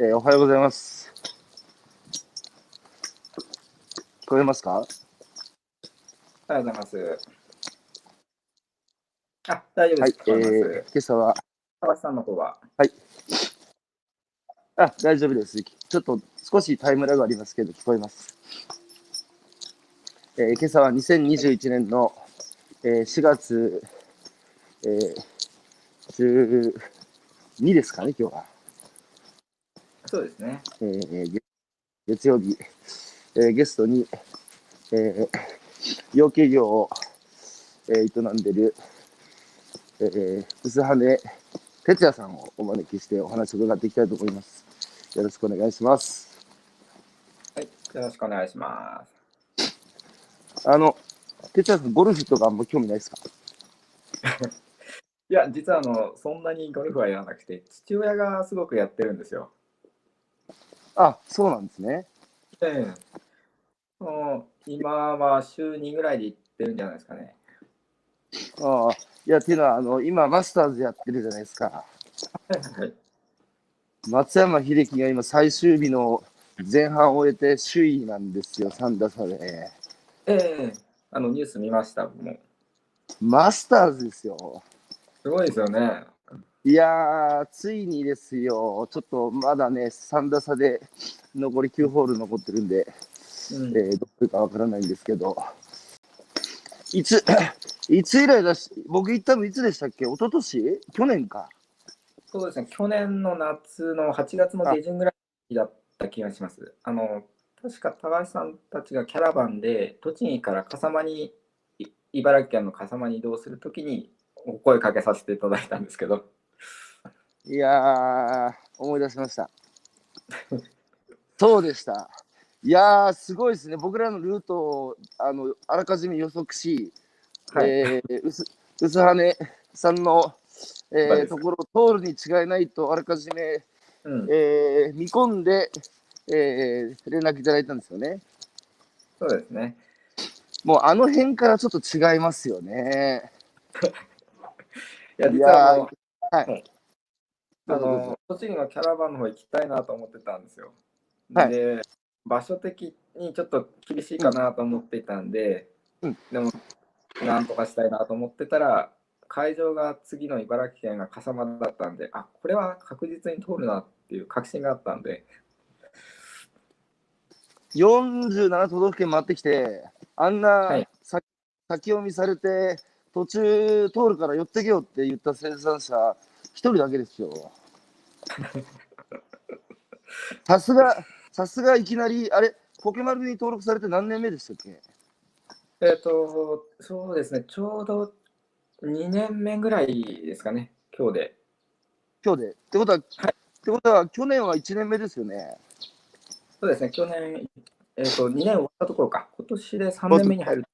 えーおはようございます。聞こえますか？おはようございます。あ、大丈夫はいです。、聞こえー今朝は、川瀬さんの方は？あ、大丈夫です。ちょっと少しタイムラグありますけど、聞こえます。えー今朝は2021年の、えー4月、えー12ですかね、今日は。そうですね。えー月月曜日、えーゲストに、えー養鶏業を、えー営んでる、えー、薄羽哲也さんをお招きしてお話を伺っていきたいと思います。よろしくお願いします。はい。よろしくお願いします。あの、哲也さん、ゴルフとかあんま興味ないですか？いや、実はあの、そんなにゴルフはやらなくて、父親がすごくやってるんですよ。あ、そうなんですね。ええもう今は週2ぐらいで行ってるんじゃないですかね。ああ、いや、っていうのは、あの、今、マスターズやってるじゃないですか。はいはい。松山英樹が今、最終日の前半を終えて首位なんですよ、3打差で。ええあの、ニュース見ました。もう。マスターズですよ。すごいですよね。いやー、ついにですよ、ちょっとまだね、3打差で残り9ホール残ってるんで、うん。えーどういうかわからないんですけど、いつ、いつ以来だし、僕行ったのいつでしたっけ？一昨年？去年か。そうですね、去年の夏の8月の下旬ぐらいだった気がします。あの、確か高橋さんたちがキャラバンで栃木から笠間に、い茨城県の笠間に移動するときにお声かけさせていただいたんですけど、いやー、思い出しました。そうでした。いやー、すごいですね。僕らのルートをあのあらかじめ予測し、はい、えー、薄薄羽さんの、えー、ところを通るに違いないとあらかじめ、うん、えー見込んで、えー連絡いただいたんですよね。そうですね。もうあの辺からちょっと違いますよね。いや、い実はあのやーはい。あの栃木のキャラバンの方行きたいなと思ってたんですよ。はい。で、場所的にちょっと厳しいかなと思っていたんで、うん。でも、なんとかしたいなと思ってたら、会場が次の茨城県が笠間だったんで、あこれは確実に通るなっていう確信があったんで、47都道府県回ってきて、あんな、はい。さ先読みされて、途中通るから寄ってけよって言った生産者、一人だけですよ。さすが、さすがいきなり、あれ、ポケマルに登録されて何年目でしたっけ？えっ、と、そうですね、ちょうど2年目ぐらいですかね、今日で。今日で。ってことは、ってことは去年は1年目ですよね。そうですね、去年、えっ、と、2年終わったところか、今年で3年目に入る。い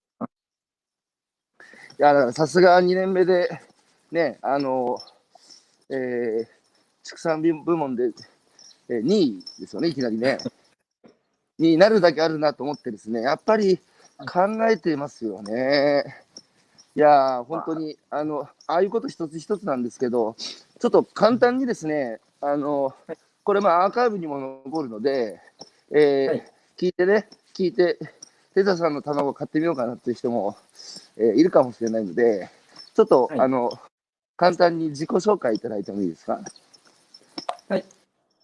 や、だからさすが2年目で、ね、あの、えー、畜産部門で、えー2位ですよね、いきなりね。になるだけあるなと思ってですね、やっぱり考えてますよね。いやー、本当に、あの、ああいうこと一つ一つなんですけど、ちょっと簡単にですね、あの、これ、まあ、アーカイブにも残るので、えーはい聞いてね、聞いて、テザさんの卵買ってみようかなっていう人も、えーいるかもしれないので、ちょっと、はいあの、簡単に自己紹介いただいてもいいですか？はい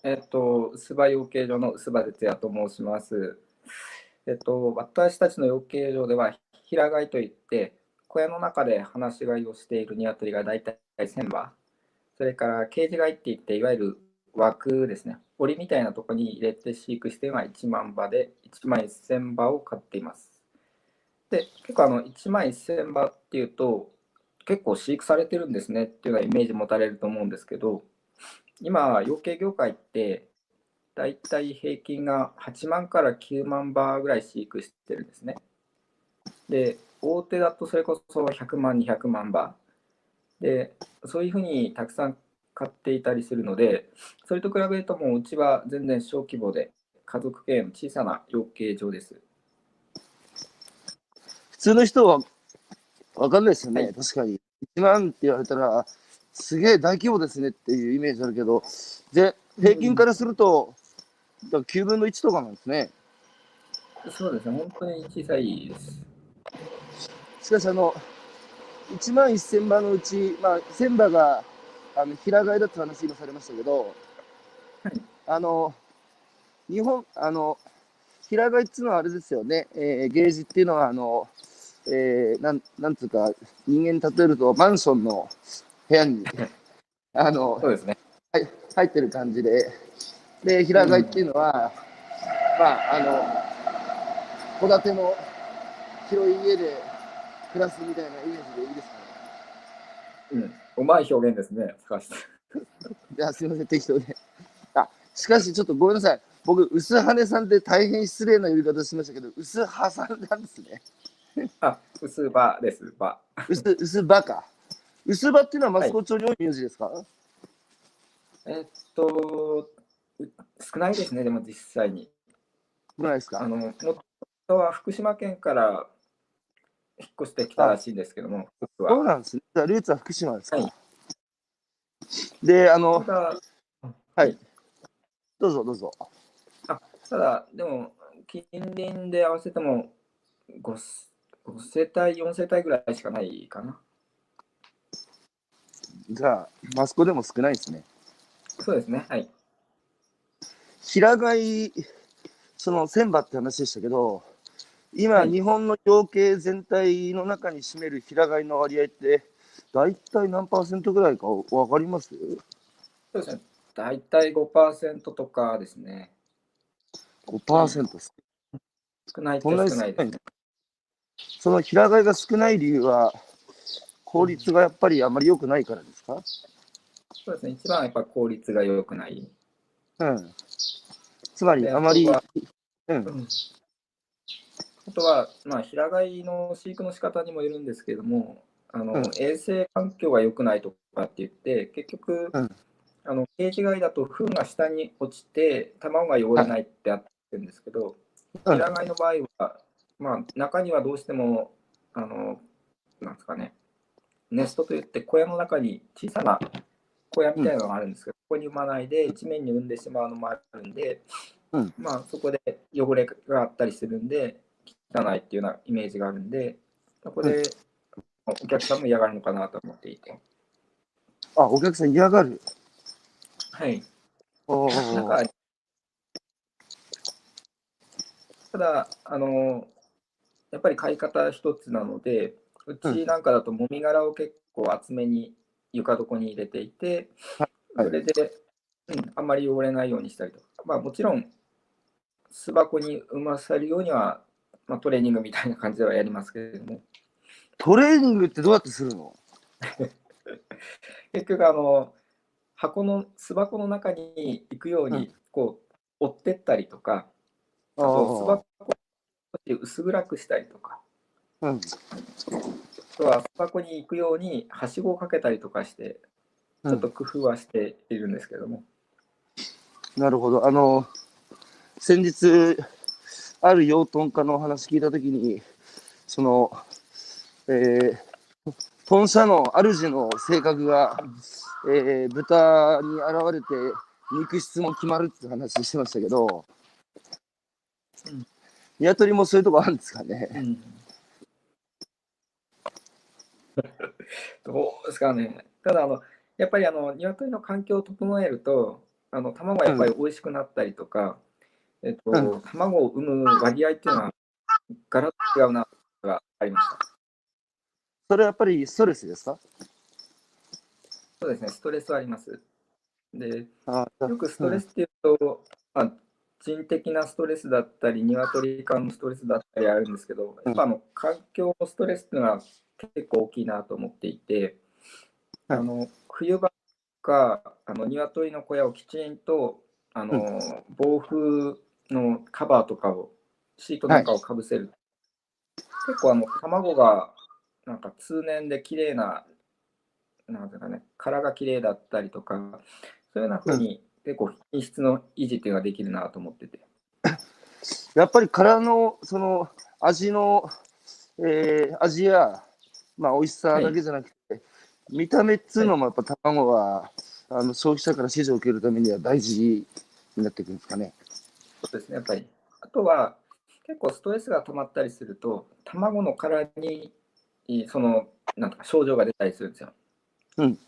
えっと、薄葉養鶏場の薄葉哲也と申します。えっと、私たちの養鶏場では、平飼いといって、小屋の中で放し飼いをしている鶏が大体1000羽、それからケージ飼いって言って、いわゆる枠ですね、檻みたいなところに入れて飼育しては1万羽で、1万1000羽を飼っています。で、結構あの、1万1000羽っていうと、結構飼育されてるんですねっていうようなイメージ持たれると思うんですけど、今、養鶏業界って、だいたい平均が8万から9万羽ぐらい飼育してるんですね。で、大手だとそれこそ100万、200万羽。で、そういうふうにたくさん買っていたりするので、それと比べるともううちは全然小規模で、家族経営の小さな養鶏場です。普通の人は分かんないですよね、はい。確かに。1万って言われたら、すげえ大規模ですねっていうイメージあるけど、で、平均からすると、だから9分の1とかなんですね。そうですね、本当に小さいです。しかし、あの、1万1000羽のうち、まあ、1000羽があの平飼いだって話今されましたけど、はい。あの、日本、あの、平飼いっていうのはあれですよね、えーゲージっていうのは、あの、えーなん、なんつうか、人間に例えると、マンションの部屋に、あの、そうですね。入ってる感じで、で、平飼いっていうのは、まあ、あの、戸建ての広い家で暮らすみたいなイメージでいいですかね。うん。うまい表現ですね、高橋さん。じゃあ、すみません、適当で。あ、しかし、ちょっとごめんなさい。僕、薄羽さんで大変失礼な呼び方しましたけど、薄羽さんなんですね。あ、薄葉です、葉。薄、薄羽か。薄羽っていうのはマスコ町に多い名字ですか、えっと、う少ないですね、でも実際に。少ないですか？あの、もともとは福島県から引っ越してきたらしいんですけども、僕そうは。なんですね。じゃあルーツは福島ですか、はいで、あの、はい。どうぞどうぞ。ただでも、近隣で合わせても 5, 5世帯、4世帯ぐらいしかないかな。じゃあ、マスコでも少ないですね。そうですね、はい。平飼い、その千羽って話でしたけど、今、はい日本の養鶏全体の中に占める平飼いの割合って、大体何パーセントぐらいか分かります？そうですね、大体5%とかですね。?5% です。少ないってそんなに少ないですね。その平飼いが少ない理由は、効率がやっぱりあまり良くないからですか？そうですね、一番はやっぱ効率が良くない。うん。つまり、であまり、あうん。あとは、まあ、平飼いの飼育の仕方にもよるんですけれども、あのうん。衛生環境が良くないとかって言って、結局、うん。あのケージ飼いだと糞が下に落ちて、卵が汚れないってあってるんですけど、うん。平飼いの場合は、まあ、中にはどうしても、あのなんですかね、ネストといって小屋の中に小さな小屋みたいなのがあるんですけど、ここに産まないで地面に産んでしまうのもあるんで、うんまあ、そこで汚れがあったりするんで、汚いっていうようなイメージがあるんで、そこでお客さんも嫌がるのかなと思っていて。あ、お客さん嫌がる。はい。おなんーか、ただ、あの、やっぱり買い方一つなので、うちなんかだともみ殻を結構厚めに床床に入れていて、はい。それで、うん、あんまり汚れないようにしたりとか、まあもちろん、巣箱に産ませるようには、まあ、トレーニングみたいな感じではやりますけれども、トレーニングってどうやってするの？結局、あの、箱の巣箱の中に行くよううん。に、こう、追ってったりとか、あそう巣ー箱を少し薄暗くしたりとか、うん。あとは巣箱に行くようにはしごをかけたりとかして、ちょっと工夫はしているんですけども。なるほど。あの、先日、ある養豚家のお話聞いたときに、その、えー、豚舎の主の性格が、えー、豚に現れて、肉質も決まるって話してましたけど、うん鶏もそういうとこあるんですかね。どうですかね。ただあの、やっぱりあの鶏の環境を整えると、あの卵がやっぱり美味しくなったりとか、えっとうん卵を産む割合っていうのは、ガラッと違うながありました。それはやっぱりストレスですか？そうですね、ストレスはあります。で、あよくストレスっていうと、まあ、人的なストレスだったり、鶏間のストレスだったりあるんですけど、やっぱあの環境のストレスっていうのは結構大きいなと思っていて、はい。あの冬場かあの鶏の小屋をきちんとあの、防風のカバーとかを、シートなんかをかぶせる。結構あの卵がなんか通年で綺麗な、なんていうかね、殻が綺麗だったりとか、そういうような風に結構品質の維持っていうのができるなと思ってて。やっぱり殻のその味の、えー味や、まあ、美味しさだけじゃなくて、見た目っつうのもやっぱ卵はあの消費者から支持を受けるためには大事になってくるんですかね。そうですね、やっぱり。あとは、結構ストレスが溜まったりすると、卵の殻にそのなんとか症状が出たりするんですよ。うん。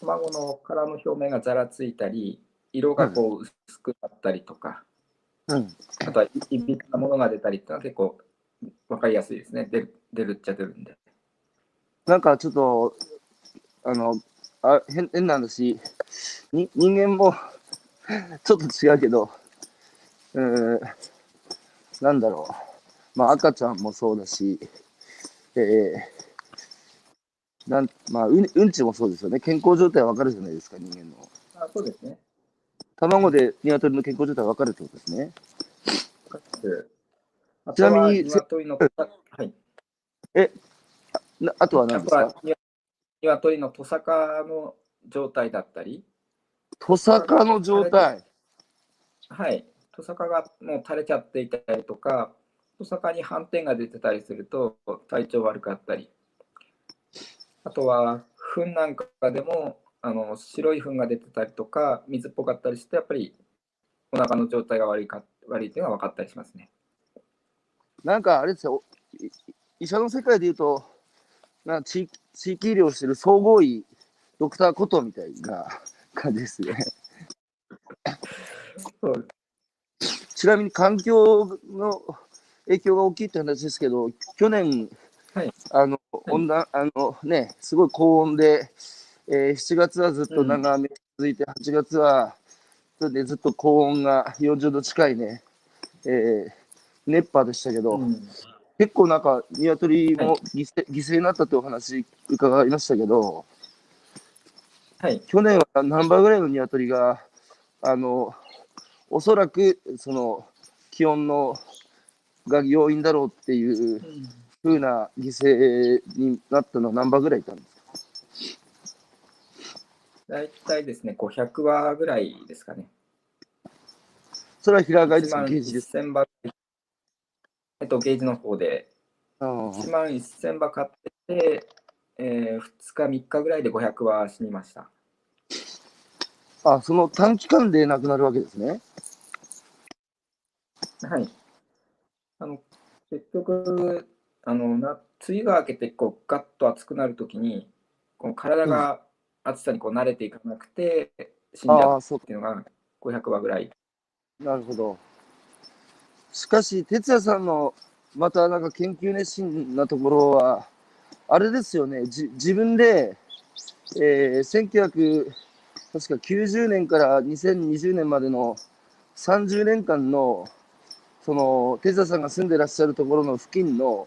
卵の殻の表面がざらついたり、色がこう薄くなったりとか、うん。あとはいいびつなものが出たりっていうのは結構分かりやすいですね。出る出るっちゃ出るんで。なんかちょっと、あの、あ変変な話、に人間もちょっと違うけど、うーん、なんだろう。まあ赤ちゃんもそうだし、えー、なんまあうんうんちもそうですよね。健康状態わかるじゃないですか、人間の。あそうですね。卵で鶏の健康状態わかるってことですね。あちなみに鶏の、はい。なあとはあ何ですか？鶏のトサカの状態だったり、トサカの状態。はい、トサカがもう垂れちゃっていたりとか、トサカに斑点が出てたりすると体調悪かったり、あとは糞なんかでもあの白い糞が出てたりとか、水っぽかったりして、やっぱりお腹の状態が悪いか悪いっていうのが分かったりしますね。なんかあれですよ、い医者の世界で言うと、な地域地域医療してる総合医、ドクターコトみたいな感じですね。ちなみに環境の影響が大きいって話ですけど、去年、はいあの 温暖あのね、すごい高温で、えー7月はずっと長雨が続いて、8月はそれでずっと高温が40度近いね、えー熱波でしたけど、うん。結構なんか、鶏もはい犠牲,、犠牲になったってお話伺いましたけど、はい、去年は何羽ぐらいの鶏が、あの、おそらくその気温のが要因だろうっていうふうな犠牲になったのは何羽ぐらいいたんですか？大体ですね、500羽ぐらいですかね。それは平飼いです1万かゲージです1000羽、えっと、ゲージの方で、あ1万1000羽買ってて、えー、2日、3日ぐらいで500羽死にました。ああ、その短期間で亡くなるわけですね。はい。あの結局、あのな梅雨が明けてこうガッと暑くなるときに、この体が暑さにこう慣れていかなくて死んじゃうっていうのが500羽ぐらい。なるほど。しかし、哲也さんのまたなんか研究熱心なところは、あれですよね、じ自分で、えー、1990年から2020年までの30年間の、その、哲也さんが住んでらっしゃるところの付近の、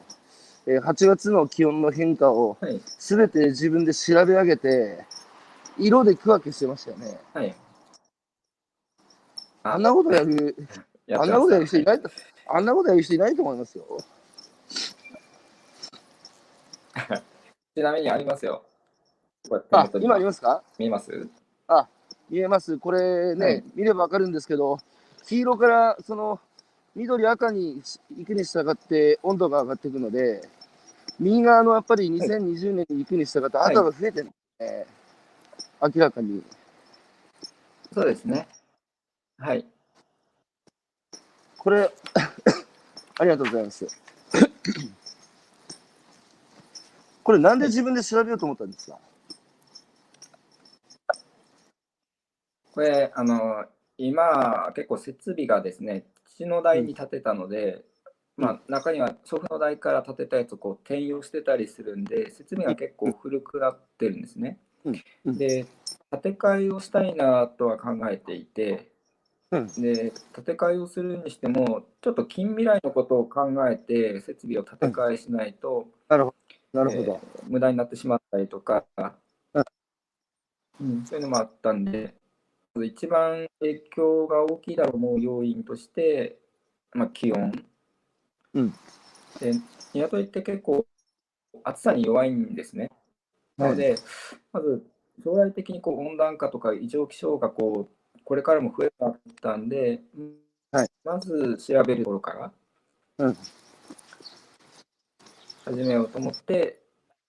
えー8月の気温の変化をはい。すべて自分で調べ上げて、色で区分けしてましたよね。はい。あんなことやるあんなことやる人いないと、あんなことやる人いないと思いますよ。ちなみにありますよ。あ今ありますか？見えます？見えます。これね、はい見ればわかるんですけど、黄色からその緑、赤に行くに従って温度が上がっていくので、右側のやっぱり2020年に行くに従ってはい赤が増えてるんですね、明らかに。そうですね。はい。これ、ありがとうございます。これなんで自分で調べようと思ったんですか？これ、あの、今、結構設備がですね、父の代に建てたので、まあ、中には祖父の代から建てたやつをこう転用してたりするんで、設備が結構古くなってるんですね。うん。うん。で、建て替えをしたいなとは考えていて、うん。で、建て替えをするにしても、ちょっと近未来のことを考えて、設備を建て替えしないと、なるほど。なるほど。えー無駄になってしまったりとか、うん。うん、そういうのもあったんで、まず一番影響が大きいだろう思う要因として、まあ、気温。うんで、鶏って結構暑さに弱いんですね。なので、まず将来的にこう温暖化とか異常気象がこうこれからも増えたんで、はいまず調べるところからうん始めようと思って、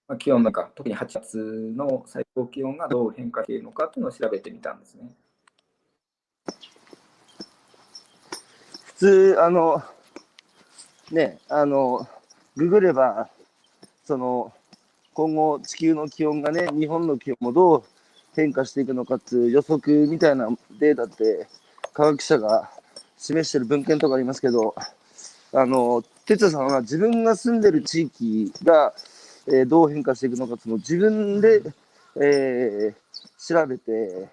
まあ、気温なんか、特に8月の最高気温がどう変化しているのかというのを調べてみたんですね。通、あの、ね、あの、ググれば、その、今後地球の気温がね、日本の気温もどう変化していくのかっていう予測みたいなデータって科学者が示してる文献とかありますけど、あの、哲也さんは自分が住んでる地域が、えー、どう変化していくのかっていうのを自分で、えー、調べて、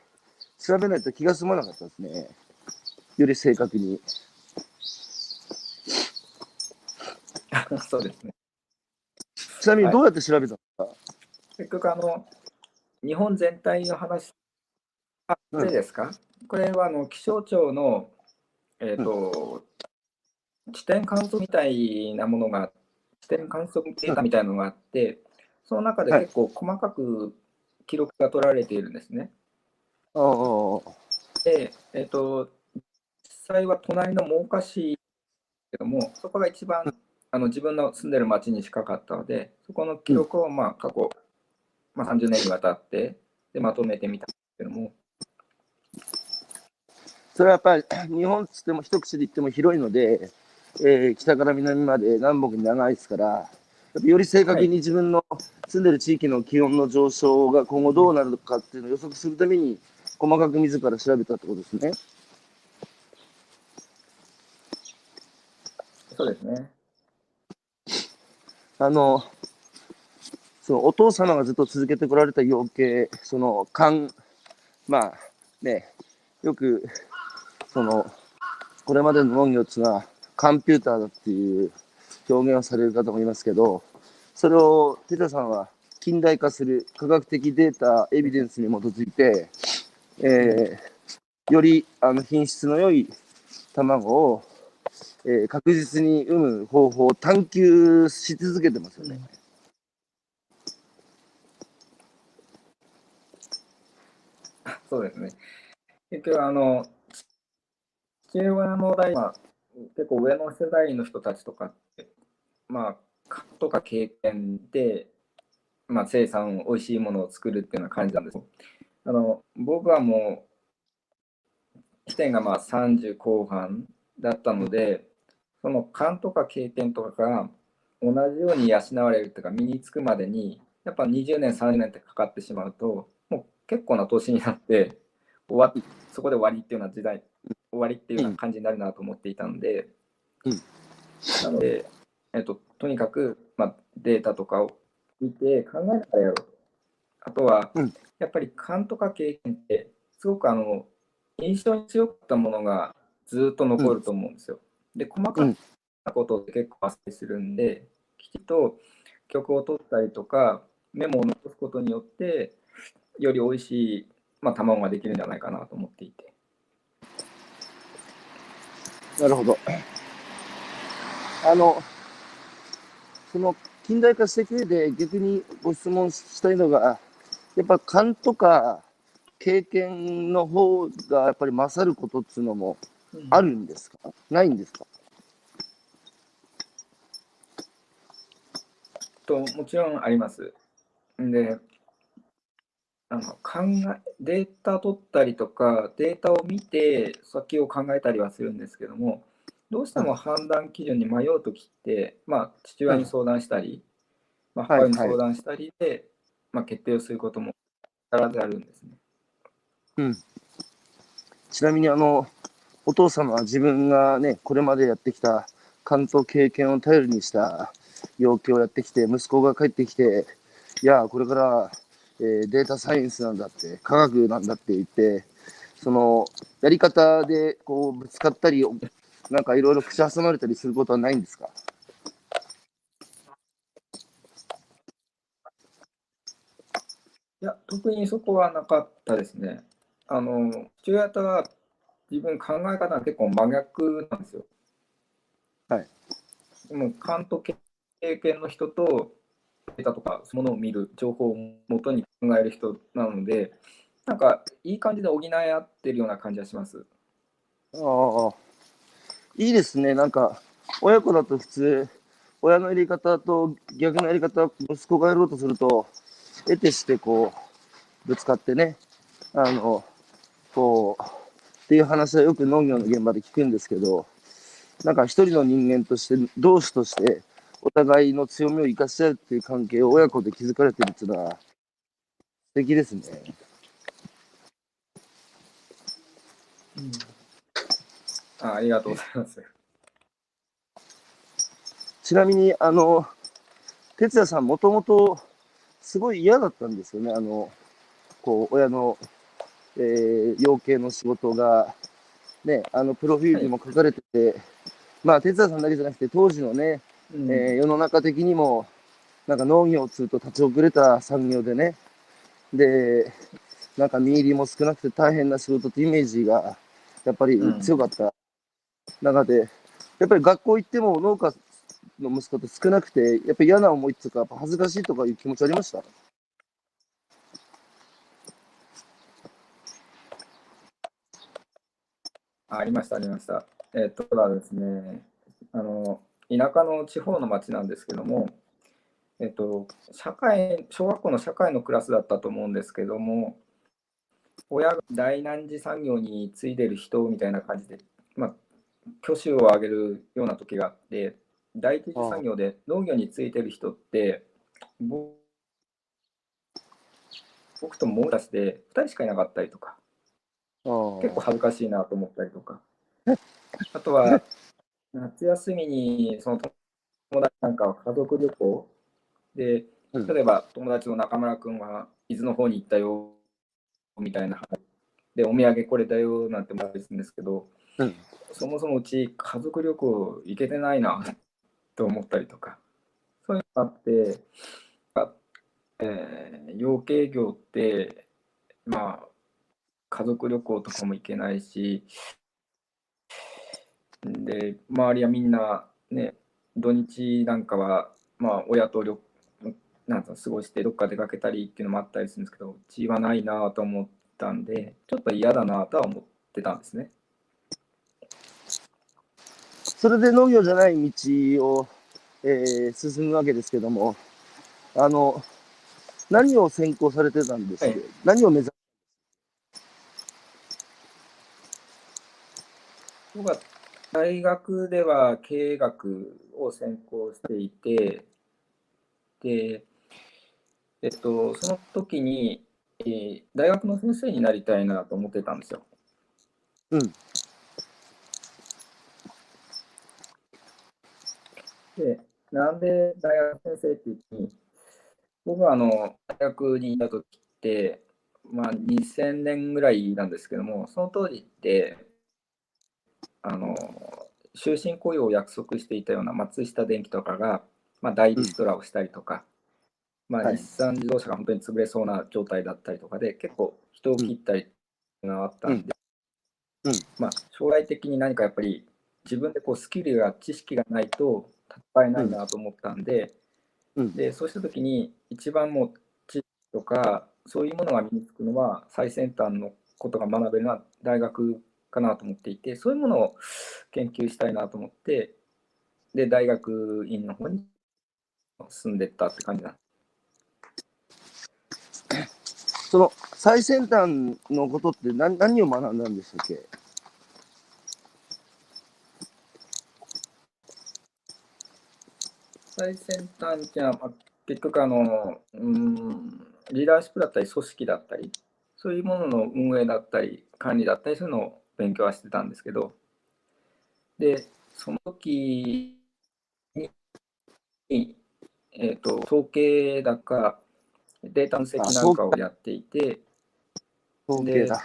調べないと気が済まなかったですね。より正確に。そうですね。ちなみにどうやって調べたんですか、はい、結局あの、日本全体の話、あ、でですか、うん、これはあの気象庁の、えーと、うん、地点観測みたいなものが、地点観測データみたいなのがあって、その中で結構細かく記録が取られているんですね。はい、で、えっ、ー、と、実際は隣の真岡市けども、そこが一番あの自分の住んでる町に近かったので、そこの記録をまあ過去、まあ、30年にわたってでまとめてみたんですけども。それはやっぱり日本つっても一口で言っても広いので、えー、北から南まで南北に長いですから、より正確に自分の住んでる地域の気温の上昇が今後どうなるのかっていうのを予測するために、細かく自ら調べたってことですね。そうですね。あの、そのお父様がずっと続けてこられた養鶏、その、勘、まあね、よく、その、これまでの農業っていうのは、コンピューターだっていう表現をされる方もいますけど、それを、テタさんは近代化する科学的データ、エビデンスに基づいて、えー、よりあの品質の良い卵をえー、確実に産む方法を探求し続けてますよね。そうですね。結局、あの、父親の代は、結構上の世代の人たちとかって、まあ、とか経験で、まあ、生産、美味しいものを作るっていうような感じなんですあの僕はもう、起点がまあ30後半だったので、その勘とか経験とかが同じように養われるというか身につくまでにやっぱ20年30年ってかかってしまうともう結構な年になって終わそこで終わりっていうような時代終わりっていうような感じになるなと思っていたので、うん、なので、えっと、とにかく、まあ、データとかを見て考えながらやろう。あとは、うん、やっぱり勘とか経験ってすごくあの印象に強かったものがずっと残ると思うんですよ。で、細かなことって結構発生するんで、きちっと曲を取ったりとか、メモを残すことによって、より美味しい、まあ、卵ができるんじゃないかなと思っていて。なるほど。あの、その近代化していく上で逆にご質問したいのが、やっぱ勘とか経験の方がやっぱり勝ることっていうのもあるんですか、うん、ないんですか？ともちろんあります。で、あの考えデータ取ったりとか、データを見て先を考えたりはするんですけども、どうしても判断基準に迷うときって、まあ、父親に相談したり、まあ、母親に相談したりで、はいはい、まあ、決定をすることも必ずあるんですね。うん、ちなみにあの、お父様は自分がね、これまでやってきた関東経験を頼りにした要求をやってきて、息子が帰ってきて、いや、これから、えー、データサイエンスなんだって、科学なんだって言って、そのやり方でこうぶつかったり、なんかいろいろ口挟まれたりすることはないんですか？いや、特にそこはなかったですね。あの、父親とは自分考え方が結構真逆なんですよ。はい。でも、勘と経験の人と、データとか、そのものを見る、情報をもとに考える人なので、なんか、いい感じで補い合ってるような感じはします。ああ、いいですね。なんか、親子だと普通、親のやり方と逆のやり方、息子がやろうとすると、得てしてこう、ぶつかってね、あの、こう、っていう話はよく農業の現場で聞くんですけど、なんか一人の人間として、同志として、お互いの強みを生かし合うっていう関係を親子で築かれてるっていうのは、素敵ですね。あありがとうございます。ちなみに、あの、哲也さん、もともと、すごい嫌だったんですよね。あの、こう、親の、えー養鶏の仕事が、ね、あの、プロフィールにも書かれてて、まあ、哲也さんだけじゃなくて、当時のね、うんえー世の中的にも、なんか農業をすると立ち遅れた産業でね、で、なんか見入りも少なくて大変な仕事ってイメージが、やっぱりうん。強かった。中で、やっぱり学校行っても農家の息子って少なくて、やっぱり嫌な思いっていうか、やっぱ恥ずかしいとかいう気持ちありました？あありました、ありました。えっと、ただですね、あの、田舎の地方の町なんですけども、えっと、社会、小学校の社会のクラスだったと思うんですけども、親が大難次産業に継いでる人みたいな感じで、まあ、挙手を上げるような時があって、第一次産業で農業についてる人って、ぼ僕ともう出して2人しかいなかったりとか、結構恥ずかしいなと思ったりとか。あとは、夏休みにその友達なんかは家族旅行で、うん。例えば友達の中村君は伊豆の方に行ったよみたいな話で、お土産これだよなんてもらえるんですけど、うん。そもそもうち家族旅行行けてないなと思ったりとか、そういうのがあって、あえー養鶏業って、まあ、家族旅行とかも行けないし、で、周りはみんなね、土日なんかは、まあ、親と旅なんか過ごしてどっか出かけたりっていうのもあったりするんですけど、うちはないなと思ったんで、ちょっと嫌だなとは思ってたんですね。それで農業じゃない道を、えー進むわけですけども、あの、何を専攻されてたんですか、はい。何を目指僕は大学では経営学を専攻していて、で、えっと、その時に、えー大学の先生になりたいなと思ってたんですよ。うん。で、なんで大学先生って言ってに、僕はあの大学にいた時って、まあ、2000年ぐらいなんですけども、その当時って、あの終身雇用を約束していたような松下電器とかが、まあ、大リストラをしたりとか、まあ、はい。日産自動車が本当に潰れそうな状態だったりとかで、結構人を切ったりがあったんで、うん。うん。まあ、将来的に何かやっぱり自分でこうスキルや知識がないと戦えないなと思ったんで、うん。でそうした時に一番もう知識とかそういうものが身につくのは最先端のことが学べるのは大学かなと思っていてそういうものを研究したいなと思ってで大学院の方に進んでったって感じな。その最先端のことって何何を学んだんでしたっけ？最先端っていうのは、まあ、結局あの、うん、リーダーシップだったり組織だったりそういうものの運営だったり管理だったりするのを勉強はしてたんですけどでその時に、えー、と統計だかデータ分析なんかをやっていて統計だ。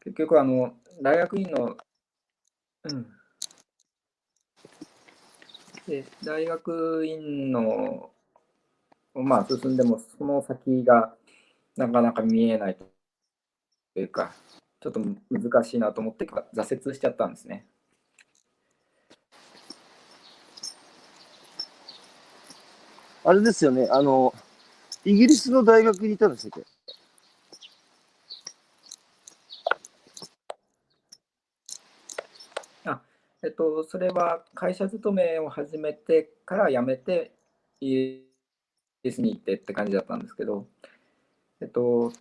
結局あの大学院の、うん、で大学院のまあ進んでもその先がなかなか見えないというかちょっと難しいなと思って挫折しちゃったんですね。あれですよね、あの、イギリスの大学にいたんでしたっけ？ええっと、それは会社勤めを始めてから辞めて、イギリスに行ってって感じだったんですけど、えっと、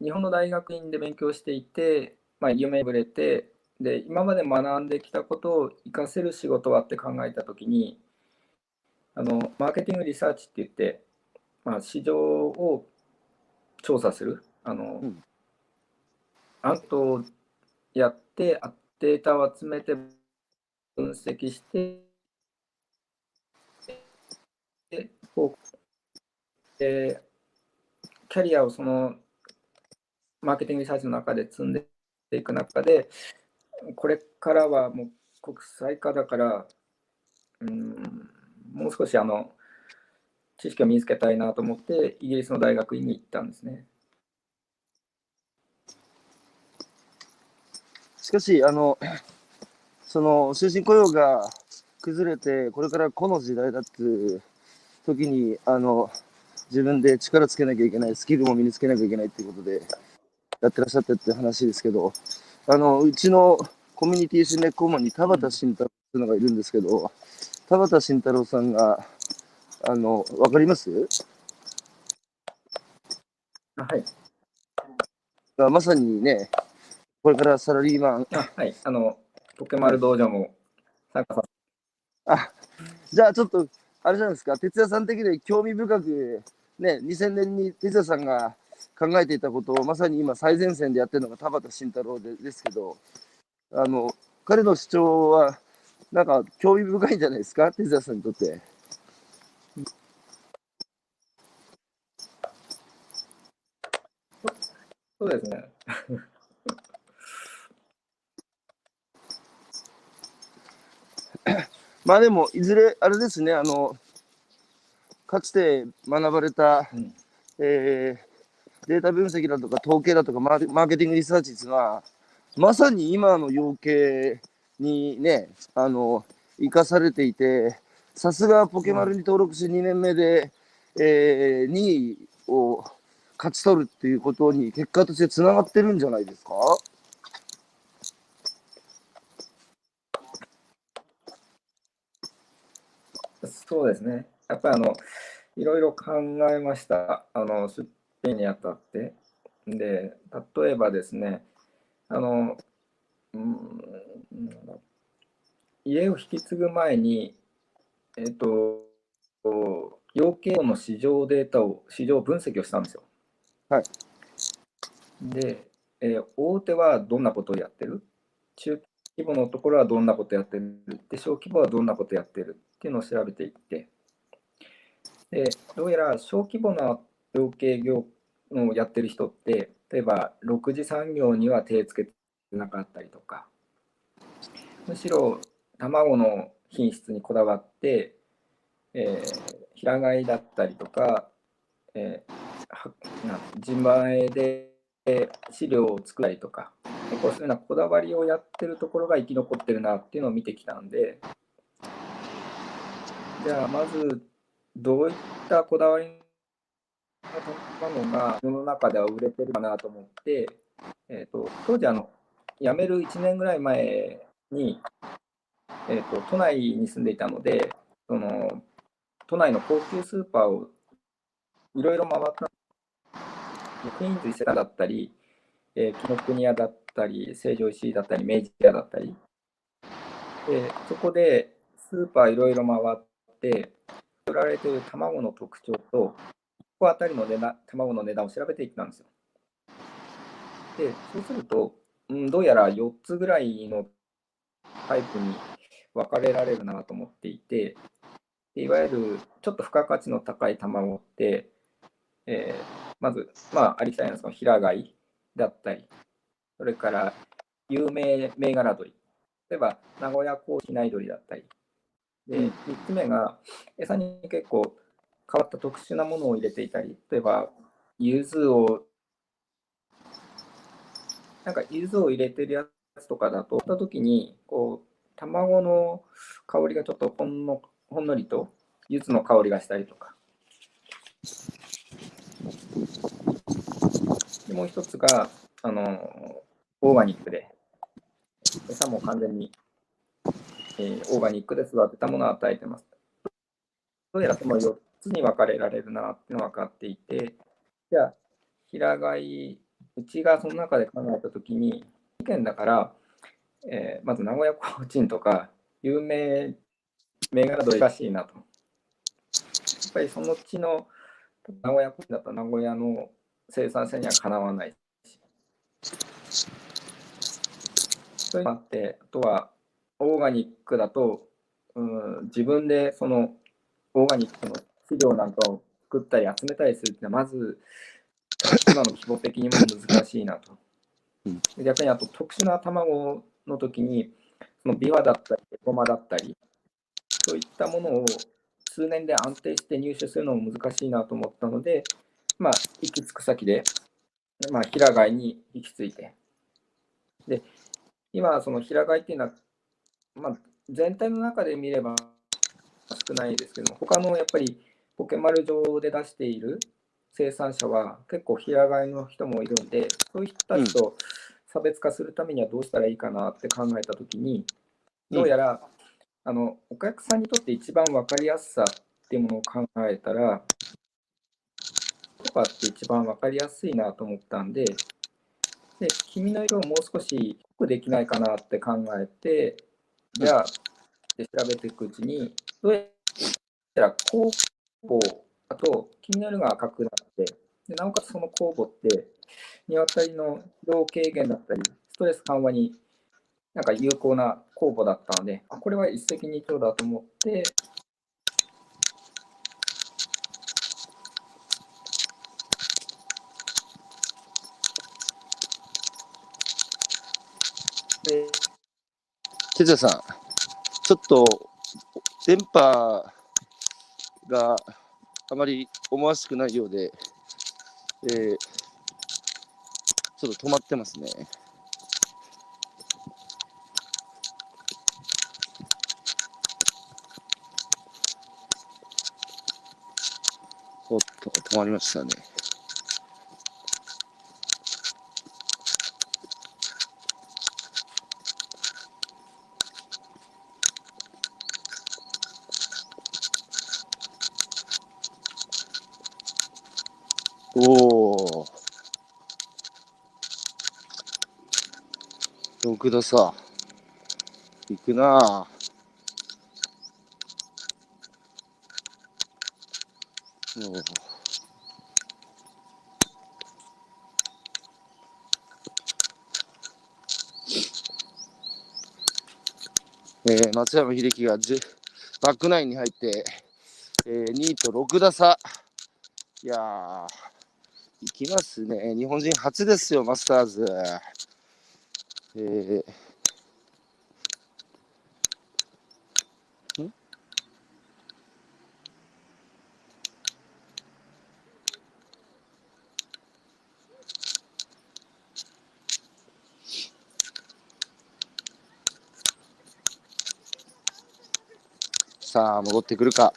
日本の大学院で勉強していて、まあ、夢ぶれて、で、今まで学んできたことを活かせる仕事はって考えたときに、あの、マーケティングリサーチって言って、まあ、市場を調査する、あの、うん。アントをやって、あデータを集めて分析して、でこうでキャリアをそのマーケティングリサーチの中で積んでいく中で、これからはもう国際化だから、うん、もう少しあの知識を身につけたいなと思って、イギリスの大学院に行ったんですね。しかし、あの、その終身雇用が崩れて、これからこの時代だっていう時に、あの、自分で力つけなきゃいけない、スキルも身につけなきゃいけないっていうことで、やってらっしゃってって話ですけど、あの、うちのコミュニティ新ネ顧問に田畑慎太郎っていうのがいるんですけど、田畑慎太郎さんが、あの、わかります？はい。がまさにね、これからサラリーマン、あはい。あの、ポケマル道場も参加さあ、じゃあちょっと、あれじゃないですか、哲也さん的に興味深く、ね、2000年に哲也さんが考えていたことを、まさに今最前線でやってるのが田畑慎太郎でですけど、あの、彼の主張は、なんか興味深いんじゃないですか、哲也さんにとって。そうですね。まあでも、いずれ、あれですね、あの、かつて学ばれた、うんえーデータ分析だとか統計だとかマーケティングリサーチっていうのは、まさに今の要件にね、あの、生かされていて、さすがポケマルに登録して2年目で、えー2位を勝ち取るっていうことに結果としてつながってるんじゃないですか？そうですね。やっぱりあの、いろいろ考えました。あの、出品にあたって。で、例えばですね、あの、うん、家を引き継ぐ前に、えっと、養鶏の市場データを、市場分析をしたんですよ。はい。で、えー大手はどんなことをやってる？中規模のところはどんなことやってる？で小規模はどんなことやってる？っていうのを調べていってでどうやら小規模な養鶏業をやってる人って例えば6次産業には手つけてなかったりとかむしろ卵の品質にこだわって、えー平飼いだったりとか、えーはな自前で飼料を作ったりとか結構そういうようなこだわりをやってるところが生き残ってるなっていうのを見てきたんでじゃあまずどういったこだわりのが世の中では売れてるかなと思って、えー、と当時あの辞める1年ぐらい前に、えー、と都内に住んでいたのでその都内の高級スーパーをいろいろ回ったクイーンズ伊勢丹だったり、え、紀ノ国屋だったり、成城石井だったり、明治屋だったり、でそこでスーパーいろいろ回って、売られている卵の特徴と、個あたりの値段卵の値段を調べていったんですよ。で、そうすると、うん、どうやら4つぐらいのタイプに分かれられるなと思っていて、でいわゆるちょっと付加価値の高い卵って、えーまず、まあ、ありきたりなその平飼いだったり、それから有名銘柄鶏、例えば名古屋コーヒー内鶏だったり、で、3つ目が餌に結構変わった特殊なものを入れていたり、例えば柚子を、なんか柚子を入れてるやつとかだと、った時に、こう、卵の香りがちょっとほんのほんのりと柚子の香りがしたりとか、でもう一つが、あの、オーガニックで、餌も完全にえーオーガニックで育てたものを与えてます。どうやらその4つに分かれられるなっていうのが分かっていて、じゃあ、平飼い、うちがその中で考えたときに、意見だから、えーまず名古屋コーチンとか、有名銘柄どれ難しいなと。やっぱりそのうちの名古屋コーチンだったら名古屋の生産性にはかなわないし。そういうのがあって、あとはオーガニックだと、うん、自分でそのオーガニックの飼料なんかを作ったり集めたりするっていうのは、まず今の規模的にも難しいなと。逆にあと特殊な卵の時に、そのビワだったり、ゴマだったり、そういったものを数年で安定して入手するのも難しいなと思ったので、まあ、行き着く先で、まあ、平飼いに行き着いて、で、今、その平飼いっていうのは、まあ、全体の中で見れば少ないですけども、他のやっぱりポケマル上で出している生産者は結構平飼いの人もいるんで、そういう人たちと差別化するためにはどうしたらいいかなって考えたときに、どうやら、あのお客さんにとって一番分かりやすさっていうものを考えたら、とかって一番分かりやすいなと思ったんで、で君の色をもう少し低くできないかなって考えて、じゃあ、で調べていくうちに、どうやら酵母、あと、君の色が赤くなって、でなおかつその酵母って、鶏の疲労軽減だったり、ストレス緩和になんか有効な酵母だったので、あこれは一石二鳥だと思って、哲也さん、ちょっと電波があまり思わしくないようで、えーちょっと止まってますね。おっと、止まりましたね。おお。六度さ。行くなぁ。えー、松山英樹が10バックナインに入って、えー、2位と6打差。いやー、いきますね。日本人初ですよ、マスターズ。えー、んさあ、戻ってくるか。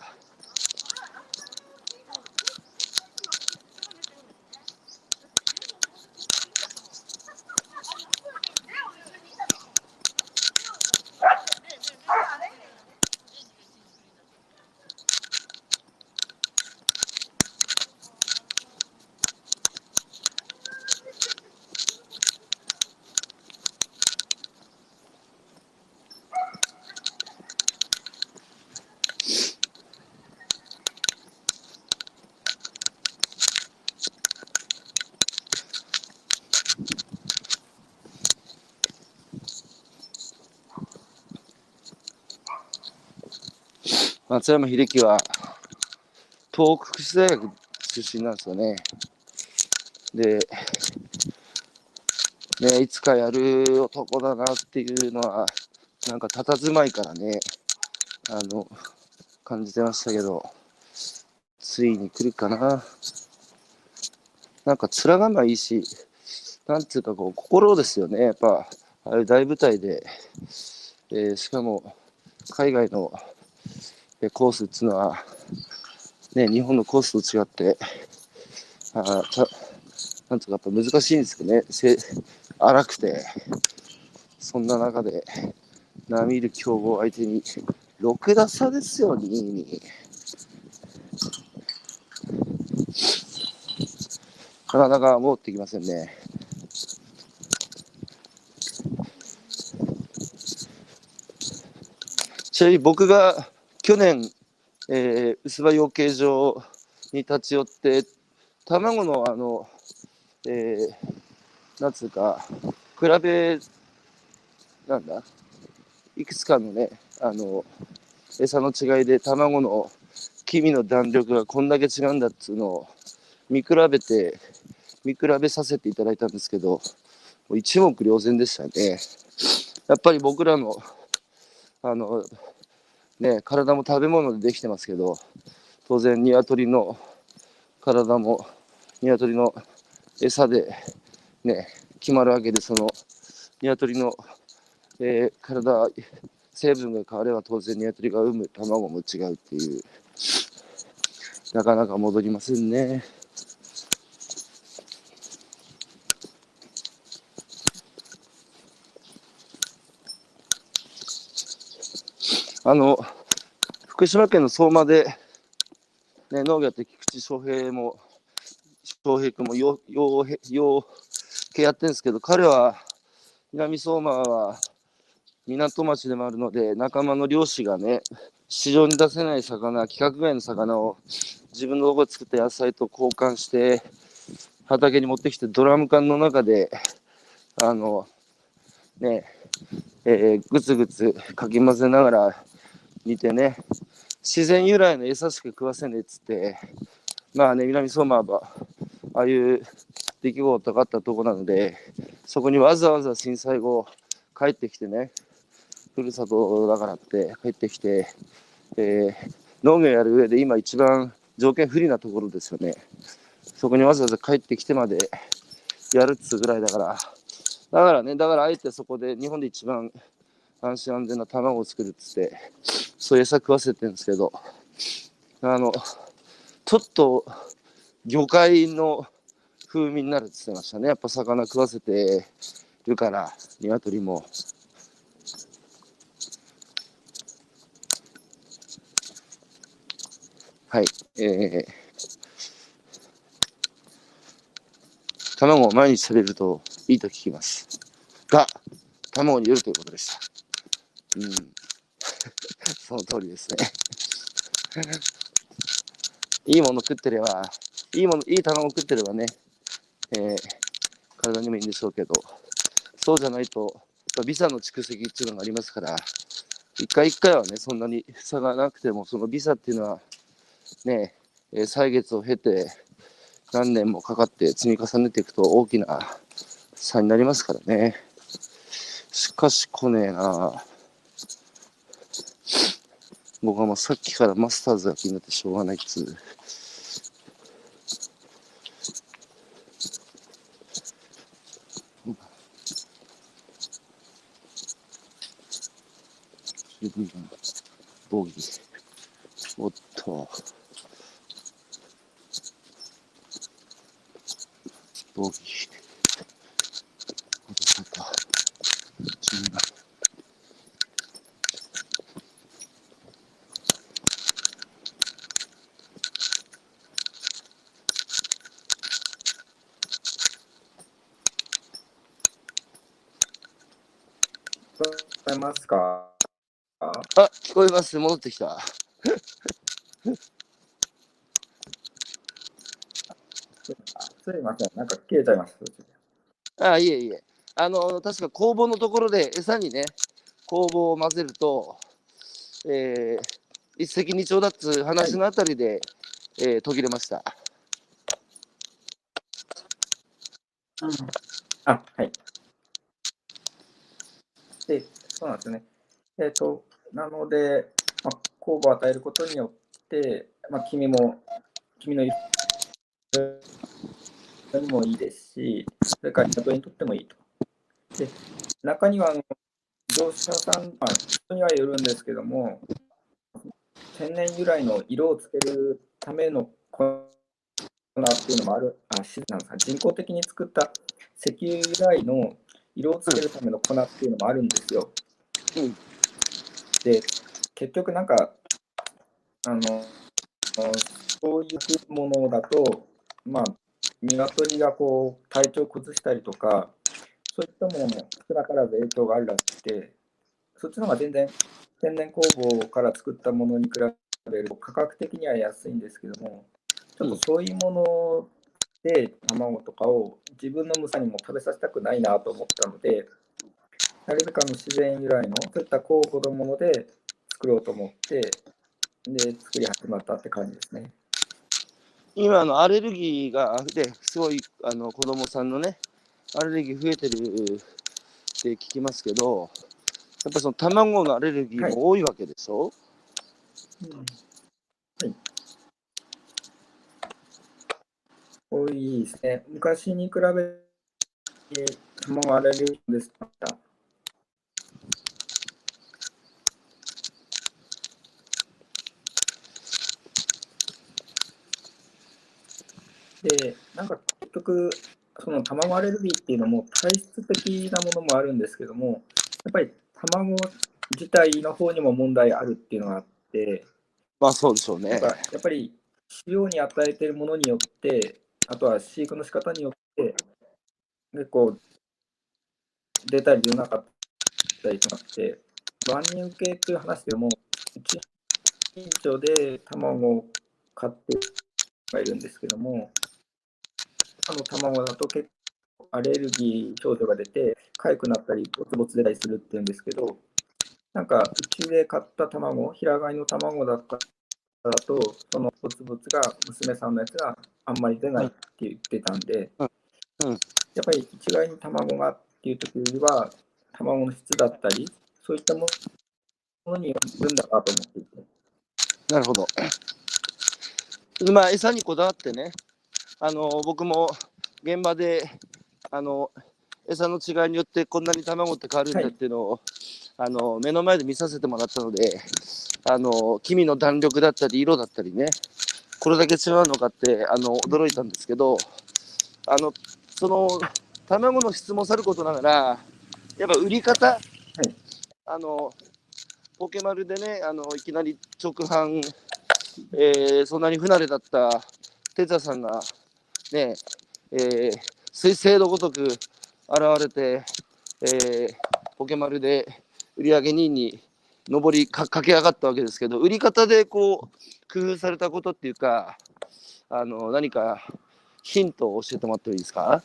松山英樹は東北福祉大学出身なんですよね。で、ね、いつかやる男だなっていうのは、なんか佇まいからね、あの、感じてましたけど、ついに来るかな。なんか面構いいし、なんていうかこう、心ですよね。やっぱ、ああいう大舞台で、えーしかも、海外のえコースっていうのは、ね、日本のコースと違って、あーたなんとかやっぱ難しいんですけどね、せ荒くて、そんな中で並みる強豪相手に6打差ですよ、2位に。なかなか戻ってきませんね。ちなみに僕が去年、えー、薄葉養鶏場に立ち寄って卵のあの、えー、なんつうか比べなんだいくつかのねあの餌の違いで卵の黄身の弾力がこんだけ違うんだっつうのを見比べて見比べさせていただいたんですけど一目瞭然でしたね。やっぱり僕らのあのね体も食べ物でできてますけど当然鶏の体も鶏の餌でね決まるわけでその鶏の、えー、体成分が変われば当然鶏が産む卵も違うっていうなかなか戻りませんね。あの、福島県の相馬で、ね、農業って菊池翔平も、翔平君もよ、よ、よ、系やってるんですけど、彼は、南相馬は港町でもあるので、仲間の漁師がね、市場に出せない魚、規格外の魚を自分のとこで作った野菜と交換して、畑に持ってきてドラム缶の中で、あの、ね、えー、ぐつぐつかき混ぜながら煮てね、自然由来の餌しか食わせねえっつって、まあね、南相馬は、ああいう出来事があったとこなので、そこにわざわざ震災後、帰ってきてね、ふるさとだからって帰ってきて、えー、農業やる上で今一番条件不利なところですよね。そこにわざわざ帰ってきてまでやるっつぐらいだから、だからね、だからあえてそこで日本で一番安心安全な卵を作るっつって、そう餌食わせてるんですけど、あの、ちょっと魚介の風味になるって言ってましたね。やっぱ魚食わせてるから、鶏も。はい。えー、卵を毎日食べるといいと聞きます。が、卵によるということでした。うん。その通りですね。いいもの食ってれば、いいもの、いい卵食ってればね、えー、体にもいいんでしょうけど、そうじゃないと、ビザの蓄積っていうのがありますから、一回一回はね、そんなに差がなくても、そのビザっていうのは、ね、えー、歳月を経て、何年もかかって積み重ねていくと大きな差になりますからね。しかし来ねえな僕はもうさっきからマスターズが気になってしょうがないっつう。十分。ボギー。おっと。ボギー。えますか？あ、聞こえます。戻ってきた。すいません。なんか消えちゃいました。あ、いえいえ。あの、確か工房のところで餌にね、工房を混ぜると、えー、一石二鳥だっつ話のあたりで、はい、えー、途切れました。うん、あ、はい。で、そうなんですね。えっ、ー、と、なので、まあ、酵母を与えることによって、まあ、君も、君のいるにもいいですし、それから人にとってもいいと。で、中には、あの業者さん、まあ、人にはよるんですけども、天然由来の色をつけるための粉っていうのもある、あなんですか人工的に作った石油由来の色をつけるための粉っていうのもあるんですよ。うんで、結局なんか、あの、そういうものだと、まあ、鶏がこう体調崩したりとか、そういったものも少なからず影響があるらしくて、そっちの方が全然天然酵母から作ったものに比べると価格的には安いんですけども、ちょっとそういうもので卵とかを自分の虫にも食べさせたくないなと思ったので、なるべくあの自然由来のそういった酵母のもので作ろうと思って、で、作り始まったって感じですね。今のアレルギーがですごいあの子供さんのねアレルギー増えてるって聞きますけどやっぱその卵のアレルギーも多いわけでしょ、はいうんはい、多いですね。昔に比べて卵アレルギーですかで、なんか結局、その卵アレルギーっていうのも体質的なものもあるんですけども、やっぱり卵自体の方にも問題あるっていうのがあって、まあそうでしょうね。やっぱり飼料に与えているものによって、あとは飼育の仕方によって、結構出たり出なかったりとかって、万人受けという話でも、うち以上で卵を買ってはいるんですけども、あの卵だと結構アレルギー症状が出て、痒くなったり、ボツボツ出たりするっていうんですけど、なんか、うちで買った卵、平飼いの卵だっただと、そのボツボツが娘さんのやつがあんまり出ないって言ってたんで、うんうん、やっぱり一概に卵がっていう時よりは、卵の質だったり、そういったものによるんだなと思っていて。なるほど。まあ、餌にこだわってね、あの僕も現場であの餌の違いによってこんなに卵って変わるんだっていうのを、はい、あの目の前で見させてもらったのであの黄身の弾力だったり色だったりねこれだけ違うのかってあの驚いたんですけどあのその卵の質もさることながらやっぱ売り方、はい、あのポケマルでねあのいきなり直販、えー、そんなに不慣れだった哲也さんがねえー、彗星のごとく現れて、えー、ポケマルで売上2位に上りか駆け上がったわけですけど売り方でこう工夫されたことっていうかあの何かヒントを教えてもらってもいいですか？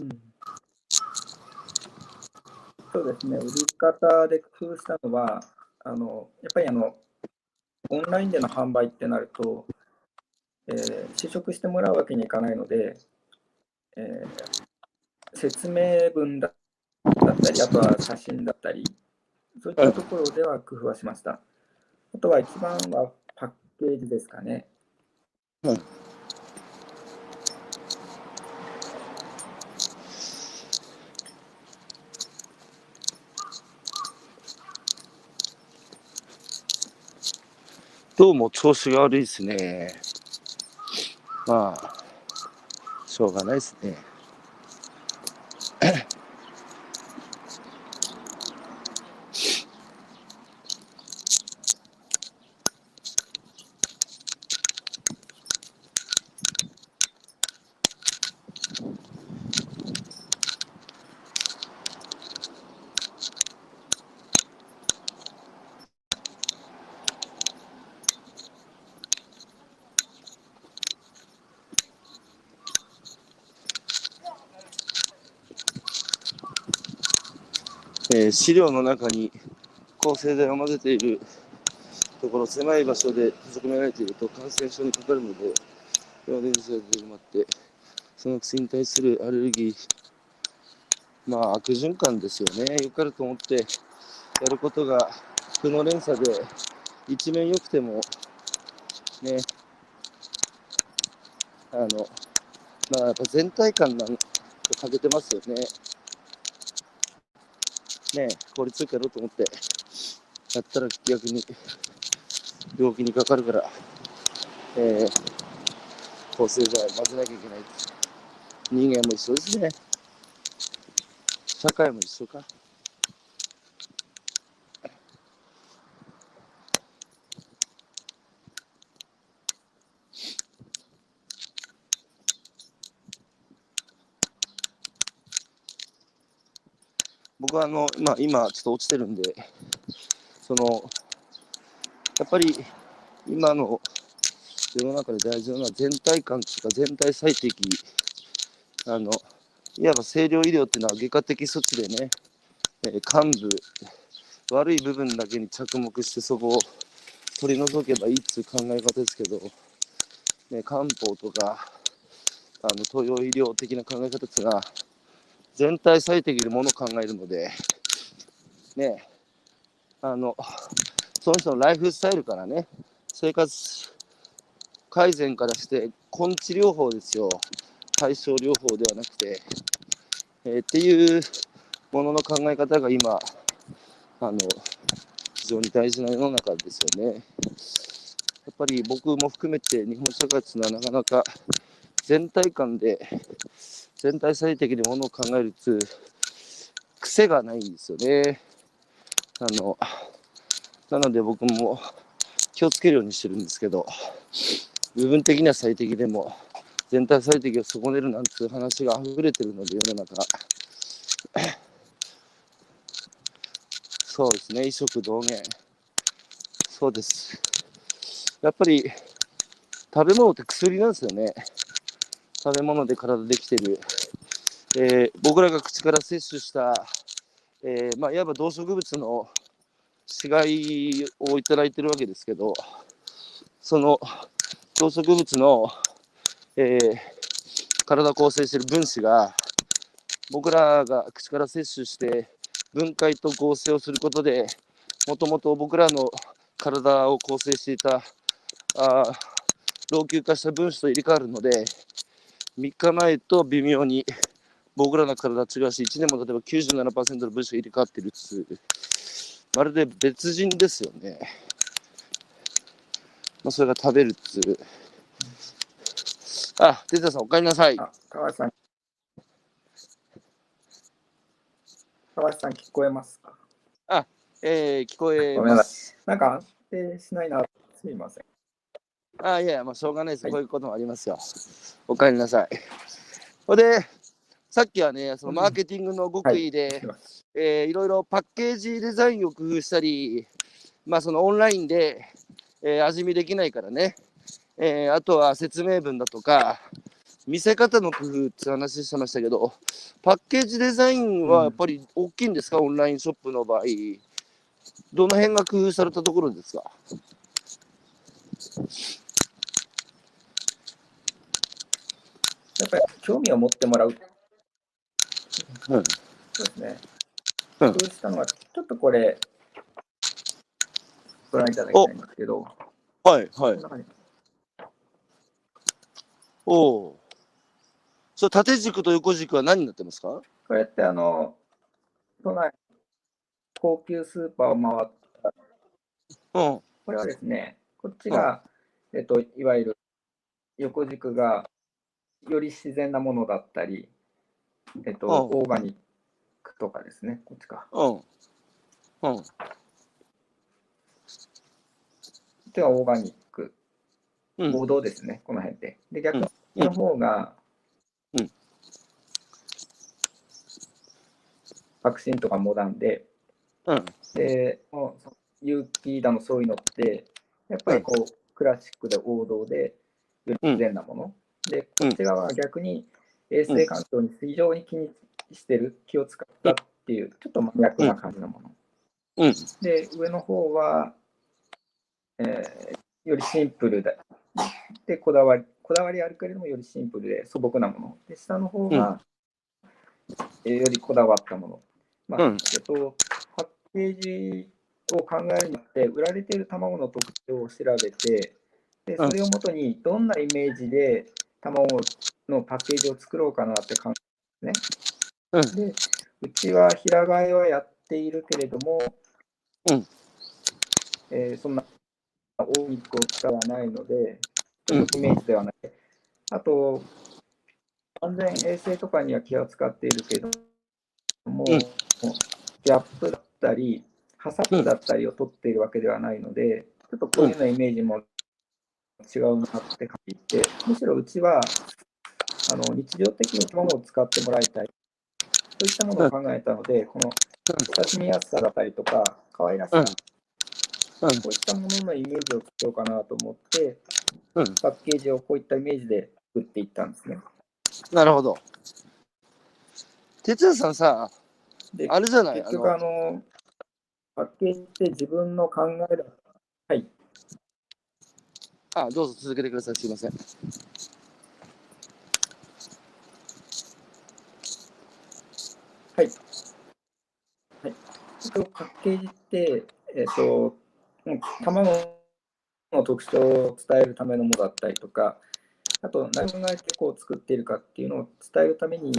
うん。そうですね、売り方で工夫したのは、あのやっぱりあのオンラインでの販売ってなると、えー、試食してもらうわけにいかないので、えー、説明文だったり、あとは写真だったり、そういったところでは工夫はしました。あとは一番はパッケージですかね。うんどうも調子が悪いですね。まあ、しょうがないですね。資料の中に抗生剤を混ぜているところ、狭い場所で閉じ込められていると感染症にかかるので、今電子が広まって、その薬に対するアレルギー、まあ悪循環ですよね。よかると思ってやることが負の連鎖で、一面良くても、ね、あの、まあやっぱ全体感なんか欠けてますよね。ね、効率よくやろうと思って、やったら逆に病気にかかるから、えー、抗生剤混ぜなきゃいけない。人間も一緒ですね。社会も一緒か。はあの、まあ、今ちょっと落ちてるんで、その、やっぱり今の世の中で大事なのは全体感というか全体最適、あの、いわば清涼医療っていうのは外科的措置でね、えー幹部、悪い部分だけに着目してそこを取り除けばいいっていう考え方ですけど、ね、漢方とか、あの東洋医療的な考え方っていうのは、全体最適でものを考えるので、ね、あの、その人のライフスタイルからね、生活改善からして、根治療法ですよ。対症療法ではなくて、えーっていうものの考え方が今、あの、非常に大事な世の中ですよね。やっぱり僕も含めて日本社会っていうのはなかなか全体感で全体最適でものを考えるっていう癖がないんですよね。あの、なので僕も気をつけるようにしてるんですけど、部分的には最適でも全体最適を損ねるなんていう話が溢れてるので世の中。そうですね、異食同源。そうです。やっぱり食べ物って薬なんですよね。食べ物で体できてる。えー僕らが口から摂取した、えーまあ、いわば動植物の死骸をいただいてるわけですけど、その動植物の、えー体を構成してる分子が、僕らが口から摂取して分解と合成をすることで、もともと僕らの体を構成していたあ老朽化した分子と入れ替わるので、3日前と微妙に僕らの体は違うし、1年も例えば97%の分子が入れ替わってるっつう、まるで別人ですよね。まあ、それが食べるっつう。あ、哲也さん、おかえりなさい。あ、川橋さん。川橋さん聞こえますか？えー、聞こえごめんなさます。なんか安定しないな。すみません。あ、いやいや、まあ、しょうがないです。はいこういうこともありますよ。おかえりなさい。ほんで、さっきはね、そのマーケティングの極意で、はいえーいろいろパッケージデザインを工夫したり、まあ、そのオンラインで、えー味見できないからね、えーあとは説明文だとか、見せ方の工夫って話してましたけど、パッケージデザインはやっぱり大きいんですか、オンラインショップの場合。どの辺が工夫されたところですか？やっぱり興味を持ってもらう。うん。そうですね。うん。工夫したのは、ちょっとこれ、ご覧いただきたいんですけど、はい、はい。おお。そう、縦軸と横軸は何になってますか？これってあの、都内、高級スーパーを回った、うん。これはですね、こっちが、えっと、いわゆる横軸がより自然なものだったり、えっと、うんオーガニックとかですね、こっちか。うん。うん。こっちはオーガニック、うん。王道ですね、この辺って。で、逆うんの方が、うん革新とかモダンで、うん。で、もうそ有機だのそういうのって、やっぱりこう、クラシックで王道で、より自然なもの。で、こっち側は逆に衛生環境に非常に気にしてる、気を使ったっていう、ちょっと真逆な感じのもの。うん。で、上の方は、えーよりシンプルで、で、こだわり、こだわりあるけれども、よりシンプルで素朴なもの。で、下の方が、えーよりこだわったもの。まあ、うんえっと、パッケージを考えるにって、売られている卵の特徴を調べて、で、うんそれをもとに、どんなイメージで卵のパッケージを作ろうかなって考えですね。で、うちは平飼いはやっているけれども、うんえーそんな大肉を使わないので、ちょっとイメージではない。あと、安全衛生とかには気を使っているけど、も、うんギャップだったり、ハサップだったりを取っているわけではないので、ちょっとこういうようなイメージも違うなって感じて、むしろうちはあの日常的に卵を使ってもらいたい。そういったものを考えたので、この親しみやすさだったりとか、可愛らしさ、うんこういったもののイメージを作ろうかなと思って、うんパッケージをこういったイメージで作っていったんですね。なるほど。哲也さんさ、であれじゃない？あ結局、あのの、パッケージって自分の考えだ。はい。あ、どうぞ続けてください。すいません。はい。はい。パッケージって、えっ、と、卵の特徴を伝えるためのものだったりとか、あと何を考えてこう作っているかっていうのを伝えるために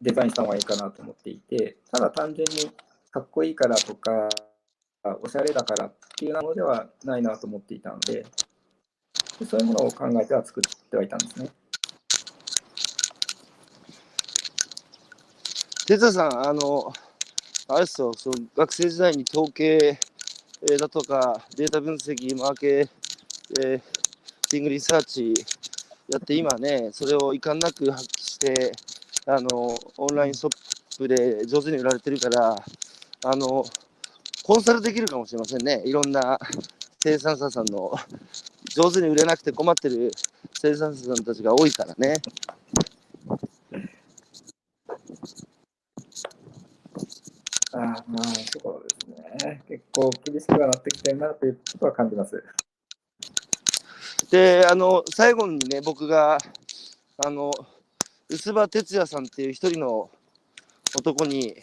デザインした方がいいかなと思っていて、ただ単純にかっこいいからとか、おしゃれだからっていうものではないなと思っていたので、そういうものを考えては作ってはいたんですね。哲也さん、あの、あれですよ、その学生時代に統計だとか、データ分析、マーケえーティングリサーチやって、今ね、それを遺憾なく発揮して、あの、オンラインショップで上手に売られてるから、あの、コンサルできるかもしれませんね。いろんな生産者さんの、上手に売れなくて困ってる生産者さんたちが多いからね。ああ、まあ、そうですね。結構厳しくはなってきてるなということは感じます。で、あの、最後にね、僕が、あの、薄葉哲也さんっていう一人の男に、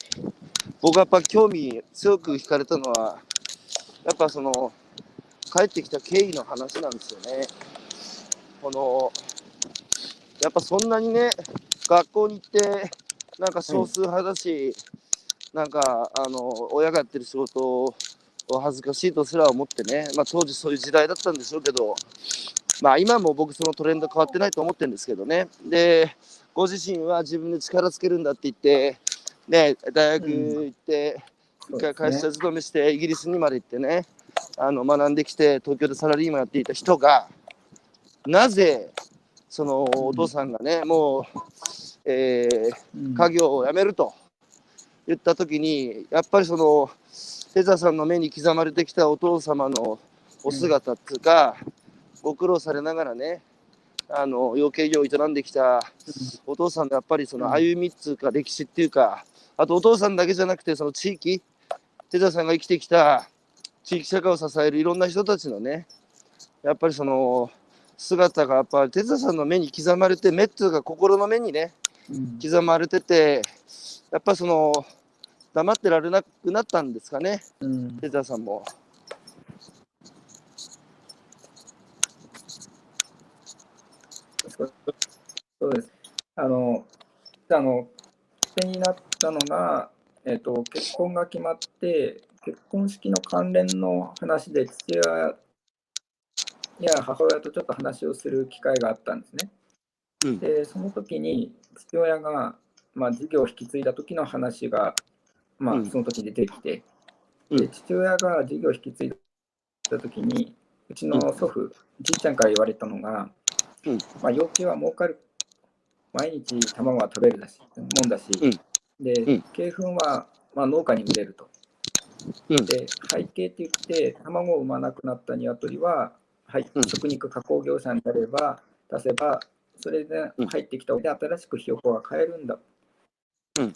僕がやっぱ興味強く惹かれたのは、やっぱその、帰ってきた経緯の話なんですよね。この、やっぱそんなにね、学校に行って、なんか少数派だし、なんか、あの、親がやってる仕事を恥ずかしいとすら思ってね、まあ当時そういう時代だったんでしょうけど、まあ今も僕そのトレンド変わってないと思ってるんですけどね。で、ご自身は自分で力つけるんだって言って、ね、大学行って、一回会社勤めして、イギリスにまで行ってね、あの学んできて、東京でサラリーマンやっていた人が、なぜ、そのお父さんがね、もう、えーうん。家業を辞めると言った時にやっぱりそのテザさんの目に刻まれてきたお父様のお姿っていうか、ご苦労されながらねあの養鶏業を営んできたお父さんのやっぱりその歩みっつうか歴史っていうかあとお父さんだけじゃなくてその地域テザさんが生きてきた地域社会を支えるいろんな人たちのねやっぱりその姿がやっぱりテザさんの目に刻まれて目っていうか心の目にねうん刻まれてて、やっぱその、黙ってられなくなったんですかね、うんテザーさんも。そうです。あの、あの、手になったのが、えっと、結婚が決まって、結婚式の関連の話で父親や母親とちょっと話をする機会があったんですね。うん。で、その時に父親が、まあ、事業を引き継いだ時の話が、まあうん、その時出てきて、うん。で父親が事業を引き継いだ時に、うちの祖父、じいちゃんから言われたのが、うん。まあ、幼虫は儲かる。毎日卵は食べるだし、もんだし、で、うん。鶏粉は、まあ、農家に売れると。うん。で、背景って言って、卵を産まなくなった鶏は、はいうん。食肉加工業者になれば、出せば、それでうん。入ってきたおで新しくひよこが買えるんだ。うん。っ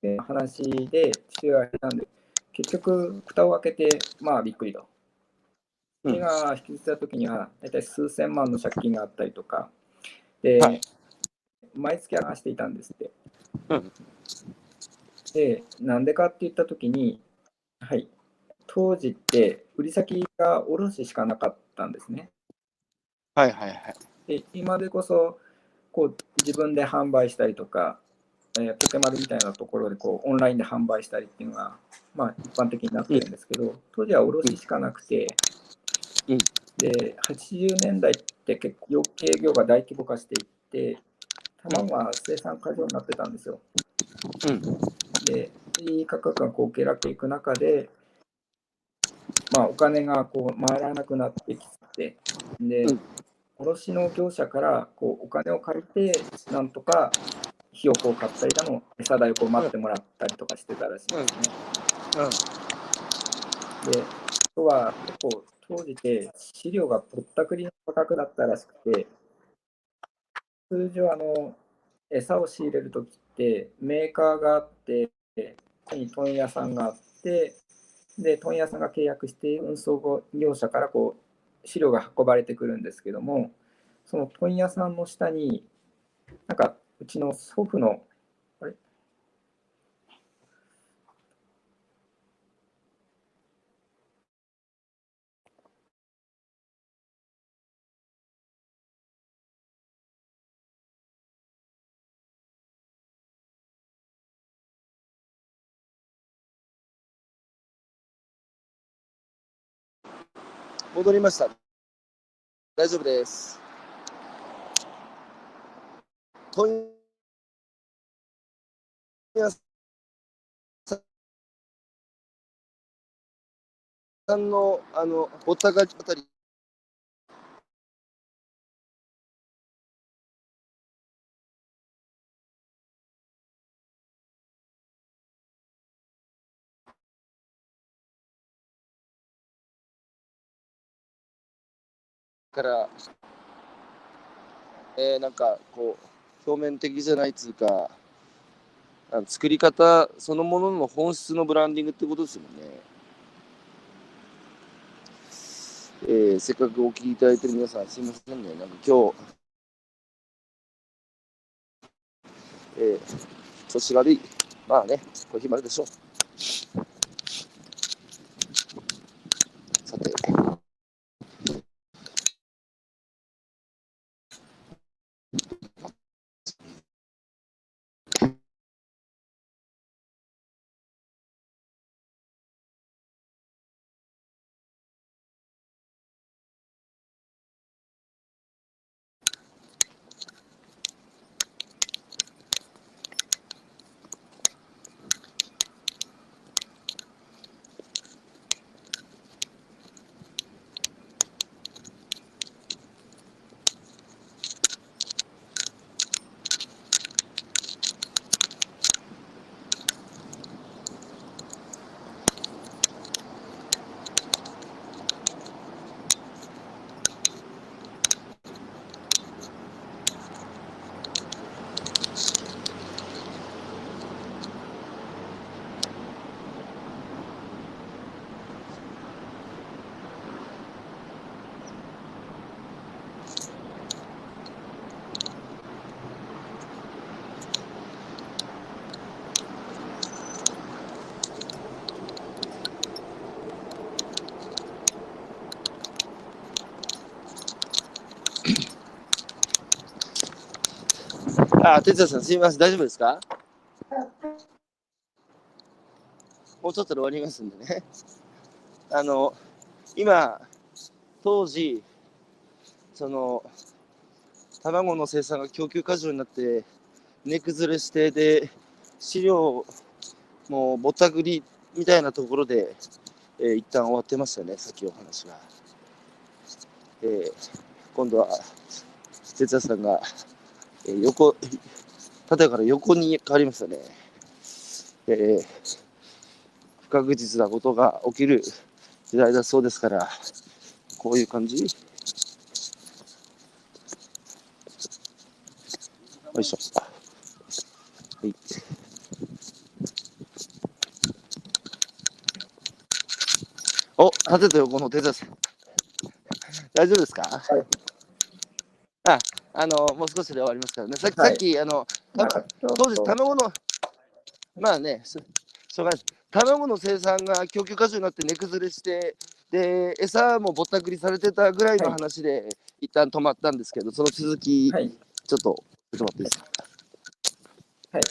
ていう話で、父親がたんで、結局、蓋を開けて、まあ、びっくりと。うん。手が引き継いだ時には、大体数千万の借金があったりとか、で、はい。毎月話していたんですって。うん。で、なんでかって言った時に、はい、当時って売り先が卸しかなかったんですね。はいはいはい。で今でこそこう自分で販売したりとか、えーポケマルみたいなところでこうオンラインで販売したりっていうのが、まあ、一般的になってるんですけど、当時は卸しかなくて、うんで80年代って結構養鶏業が大規模化していって卵は生産過剰になってたんですよ。うん。で、価格がこう下落いく中で、まあ、お金がこう回らなくなってきて、で、うん。卸の業者からこうお金を借りて、なんとかひよこを買ったりだの、餌代をこう待ってもらったりとかしてたらしいですね。で、あとは結構当時で飼料がぼったくりの価格だったらしくて、通常あの、餌を仕入れるときってメーカーがあって、に問屋さんがあって、で、問屋さんが契約して運送業者からこう資料が運ばれてくるんですけども、その問屋さんの下に、なんかうちの祖父の、戻りました。大丈夫です。問屋さんの、あの、ぼったかりあたり。から、えーなんかこう表面的じゃないっつうか作り方そのものの本質のブランディングってことですもんね。えーせっかくお聞きいただいてる皆さんすいませんねなんか今日、えー調子が悪いまあねこういう日もあるでしょう。さて。あ、哲也さん、すみません、大丈夫ですか？もうちょっとで終わりますんでね。あの、今、当時、その、卵の生産が供給過剰になって、値崩れして、で、飼料もうぼったくりみたいなところで、えー一旦終わってましたね、さっきお話が。えー今度は、哲也さんが、えー横、縦から横に変わりましたね。えー不確実なことが起きる時代だそうですから、こういう感じよいしょ。はい。お、縦と横の手です。大丈夫ですか？はい。あ、あの、もう少しで終わりますからね。さっき、はいさっき、あの、たなんかちょっと当時、卵の、まあね、ししょうがない。卵の生産が供給過剰になって値崩れして、で、餌もぼったくりされてたぐらいの話で、一旦止まったんですけど、その続き、はい。ちょっと、ちょっと待っていいですか？はい。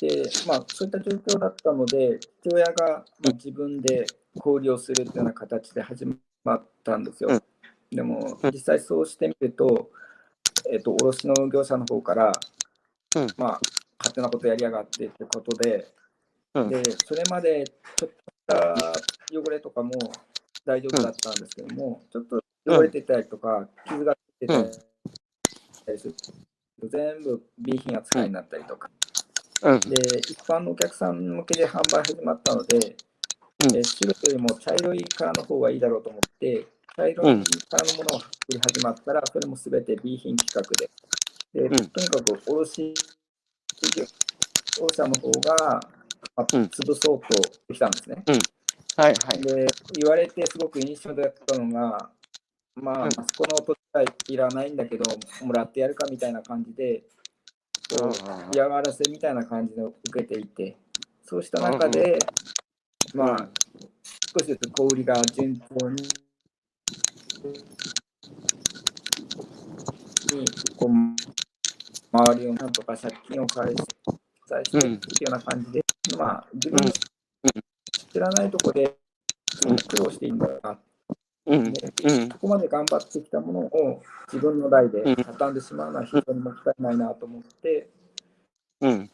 で、まあ、そういった状況だったので、父親がまあ自分で小売りをするというような形で始まったんですよ。うんでも、実際そうしてみると、えっ、と、卸の業者の方から、うん。まあ、買手なことやりやがってってことで、うん。で、それまでちょっとした汚れとかも大丈夫だったんですけども、ちょっと汚れてたりとか、傷がついてたりする。と、全部 B 品扱いになったりとか、うん。で、一般のお客さん向けで販売始まったので、うん。えー白よりも茶色いカラーの方がいいだろうと思って、茶色いカラーのものを作り始まったら、それもすべて B 品規格で、でん。とにかく卸業者の方が、まあ、うん。潰そうとできたんですね。はいはい。で、言われてすごく印象だったのが、まあ、うん。あそこの土地はいらないんだけど、もらってやるかみたいな感じで、こう嫌がらせみたいな感じで受けていて、そうした中で、まあ、少しずつ小売りが順調に、にこう周りをなんとか借金を返し返していくっていうような感じで、まあ、自分の知らないところで苦労していいんだな、うん。でうん。そこまで頑張ってきたものを自分の代で畳んでしまうのは非常にもったいないなと思って、うん。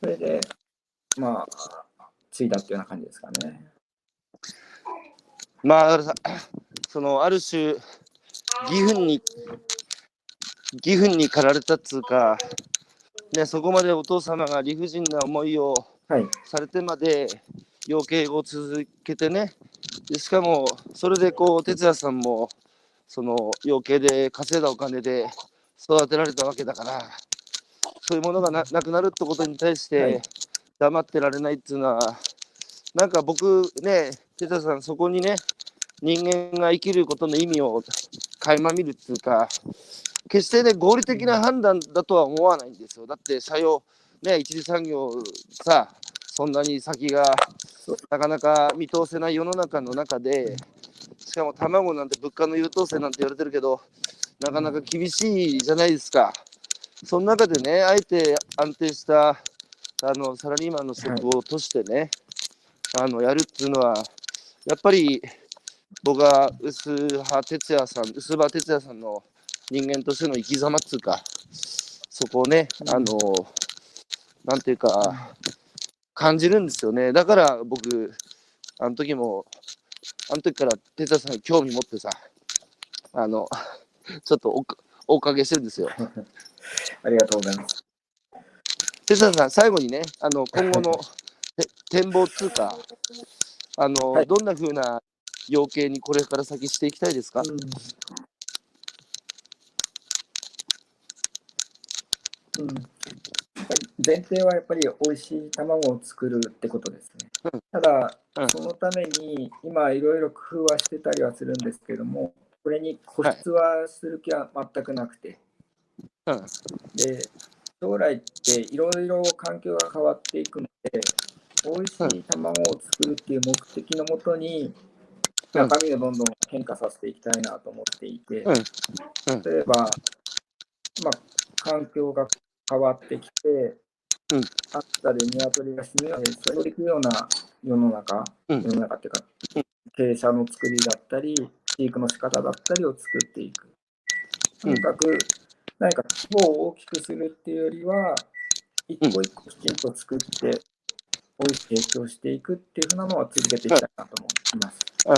それで、まあ、継いだっていうような感じですかね。まあ、だからさ、その、ある種、義憤に、義憤に駆られたっつうか、ね、そこまでお父様が理不尽な思いをはい。されてまで、養鶏を続けてね、でしかも、それでこう、哲也さんも、その、養鶏で稼いだお金で育てられたわけだから、そういうものがななくなるってことに対しはいて、黙ってられないっていうのは、なんか僕ね、哲也さん、そこにね、人間が生きることの意味を垣間見るっていうか、決してね、合理的な判断だとは思わないんですよ。だって、社用、ね、一次産業さ、そんなに先がなかなか見通せない世の中の中で、しかも卵なんて物価の優等生なんて言われてるけど、なかなか厳しいじゃないですか。その中でね、あえて安定したあのサラリーマンの職を落としてね、あのやるっていうのは、やっぱり僕は薄葉哲也さん、薄葉哲也さんの人間としての生き様っていうか、そこをね、うんあの、なんていうか、感じるんですよね。だから僕、あの時も、あの時から哲也さんに興味持ってさ、あの、ちょっとおかおかげしてるんですよ。ありがとうございます。哲也さん、最後にね、あの今後の て展望っていうか、あの、はいどんな風な養鶏にこれから先していきたいですか、うん。やっぱり前提はやっぱり美味しい卵を作るってことですね。うん。ただうん、そのために今いろいろ工夫はしてたりはするんですけども、これに固執はする気は全くなくて、うん。で将来っていろいろ環境が変わっていくので、美味しい卵を作るっていう目的のもとに、うん中身をどんどん変化させていきたいなと思っていて、うん。うん。例えば、まあ、環境が変わってきて、うん。暑さで鶏が死ぬように、それをできるような世の中、うん。世の中っていうか、傾斜の作りだったり、飼育の仕方だったりを作っていく。とにかく、何か規模を大きくするっていうよりは、一個一個きちんと作って、美味しく提供していくっていうふうなのは続けていきたいなと思います。うん、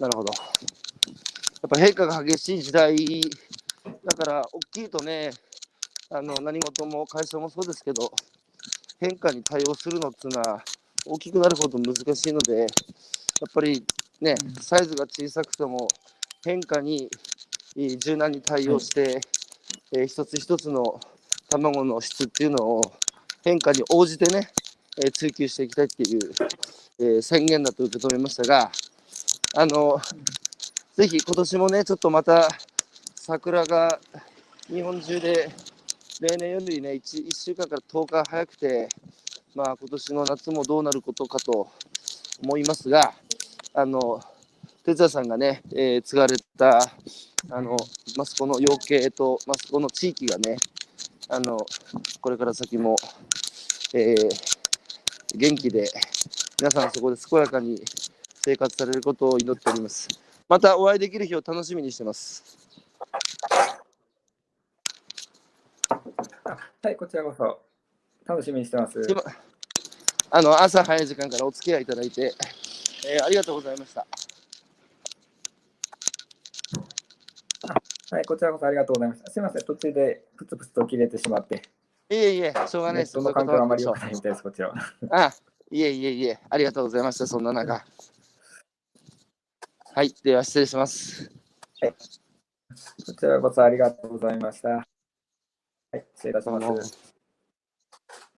なるほど。やっぱ変化が激しい時代だから、大きいとね、あの何事も会社もそうですけど、変化に対応するのっていうのは大きくなるほど難しいので、やっぱりね、サイズが小さくても変化に柔軟に対応して、えー一つ一つの卵の質っていうのを変化に応じてね、えー追求していきたいっていう、え宣言だと受け止めましたが、あの、ぜひ今年もね、ちょっとまた桜が日本中で例年よりね1、1週間から10日早くて、まあ今年の夏もどうなることかと思いますが、あの、哲也さんがね、えー継がれた、あの、益子の養鶏と益子の地域がね、あの、これから先も、えー元気で、皆さんそこで健やかに生活されることを祈っております。またお会いできる日を楽しみにしてます。はい、こちらこそ。楽しみにしてます。今あの朝早い時間からお付き合いいただいて、えーありがとうございました。はい、こちらこそありがとうございました。すみません、途中でプツプツと切れてしまって、いえいえ、しょうがないです。ネットの環境はあまり良くないみたいです、こちらは。あ、いえいえいえ、ありがとうございました、そんな中。はい、では失礼します。こちらこそありがとうございました。はい、失礼いたします。